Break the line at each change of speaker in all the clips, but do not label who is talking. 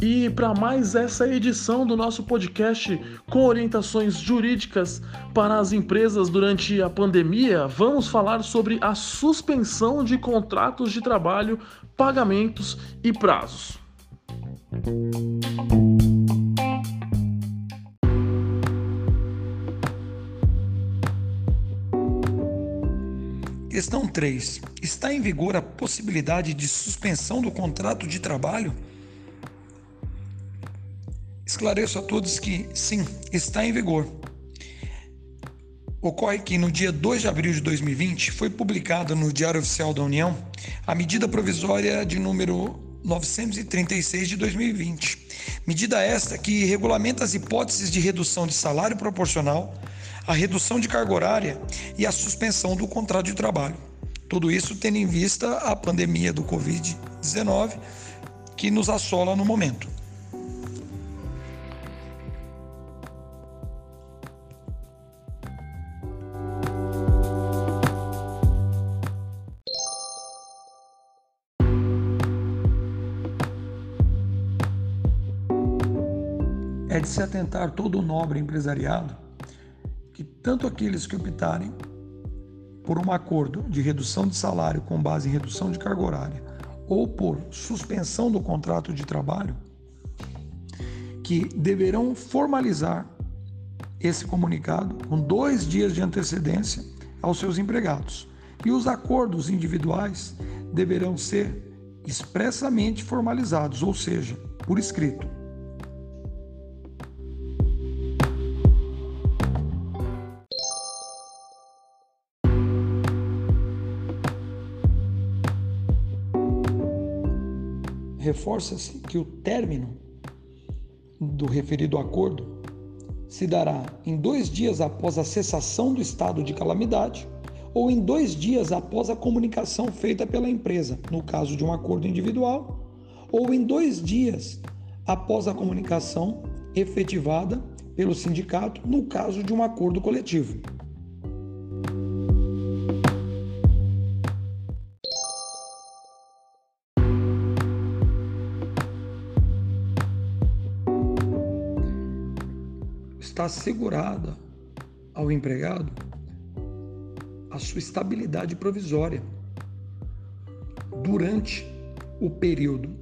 E para mais essa edição do nosso podcast com orientações jurídicas para as empresas durante a pandemia, vamos falar sobre a suspensão de contratos de trabalho, pagamentos e prazos.
Questão 3. Está em vigor a possibilidade de suspensão do contrato de trabalho? Esclareço a todos que sim, está em vigor. Ocorre que no dia 2 de abril de 2020 foi publicada no Diário Oficial da União a medida provisória de número 936 de 2020. Medida esta que regulamenta as hipóteses de redução de salário proporcional, a redução de carga horária e a suspensão do contrato de trabalho. Tudo isso tendo em vista a pandemia do Covid-19 que nos assola no momento. É de se atentar todo o nobre empresariado que tanto aqueles que optarem por um acordo de redução de salário com base em redução de carga horária ou por suspensão do contrato de trabalho, que deverão formalizar esse comunicado com dois dias de antecedência aos seus empregados. E os acordos individuais deverão ser expressamente formalizados, ou seja, por escrito. Reforça-se que o término do referido acordo se dará em dois dias após a cessação do estado de calamidade ou em dois dias após a comunicação feita pela empresa, no caso de um acordo individual, ou em dois dias após a comunicação efetivada pelo sindicato, no caso de um acordo coletivo. Está assegurada ao empregado a sua estabilidade provisória durante o período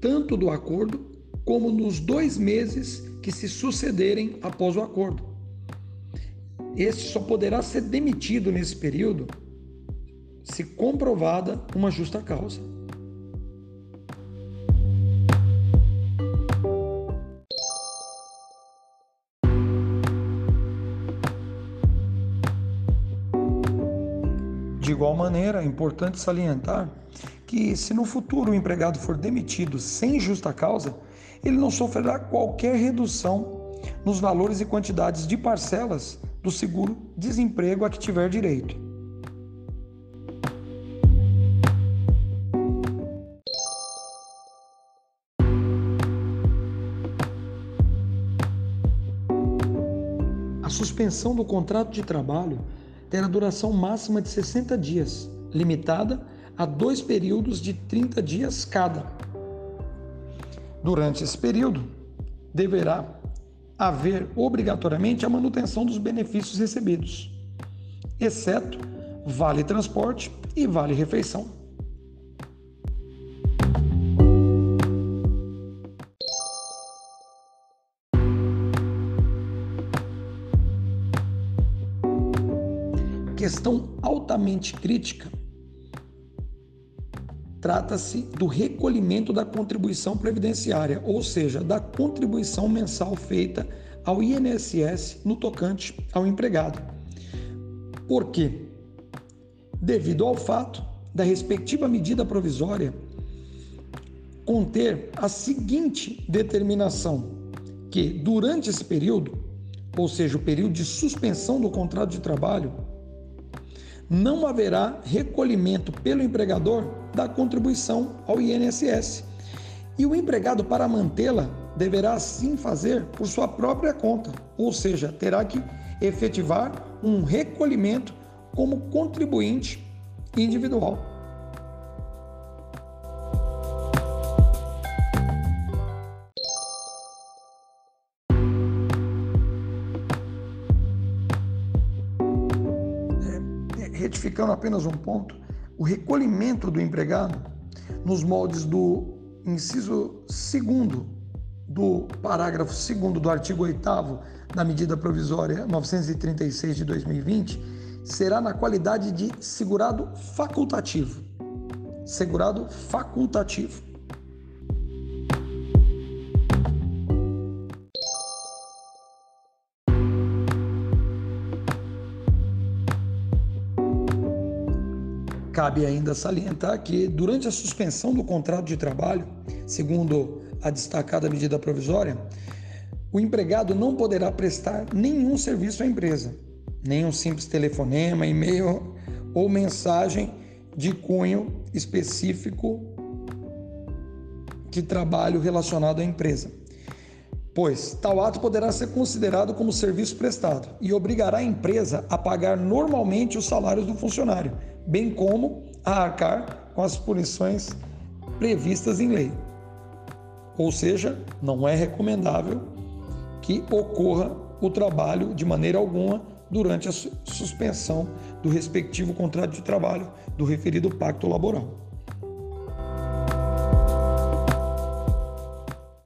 tanto do acordo como nos dois meses que se sucederem após o acordo. Este só poderá ser demitido nesse período se comprovada uma justa causa. De igual maneira, é importante salientar que, se no futuro o empregado for demitido sem justa causa, ele não sofrerá qualquer redução nos valores e quantidades de parcelas do seguro-desemprego a que tiver direito. A suspensão do contrato de trabalho terá duração máxima de 60 dias, limitada a dois períodos de 30 dias cada. Durante esse período, deverá haver obrigatoriamente a manutenção dos benefícios recebidos, exceto vale transporte e vale refeição. Questão altamente crítica trata-se do recolhimento da contribuição previdenciária, ou seja, da contribuição mensal feita ao INSS no tocante ao empregado. Por quê? Devido ao fato da respectiva medida provisória conter a seguinte determinação: que durante esse período, ou seja, o período de suspensão do contrato de trabalho, não haverá recolhimento pelo empregador da contribuição ao INSS. E o empregado, para mantê-la, deverá assim fazer por sua própria conta, ou seja, terá que efetivar um recolhimento como contribuinte individual. Especificando apenas um ponto, o recolhimento do empregado nos moldes do inciso 2 do parágrafo 2 do artigo 8 da medida provisória 936 de 2020 será na qualidade de segurado facultativo. Segurado facultativo. Cabe ainda salientar que, durante a suspensão do contrato de trabalho, segundo a destacada medida provisória, o empregado não poderá prestar nenhum serviço à empresa, nenhum simples telefonema, e-mail ou mensagem de cunho específico de trabalho relacionado à empresa, pois tal ato poderá ser considerado como serviço prestado e obrigará a empresa a pagar normalmente os salários do funcionário, bem como a arcar com as punições previstas em lei. Ou seja, não é recomendável que ocorra o trabalho de maneira alguma durante a suspensão do respectivo contrato de trabalho do referido pacto laboral.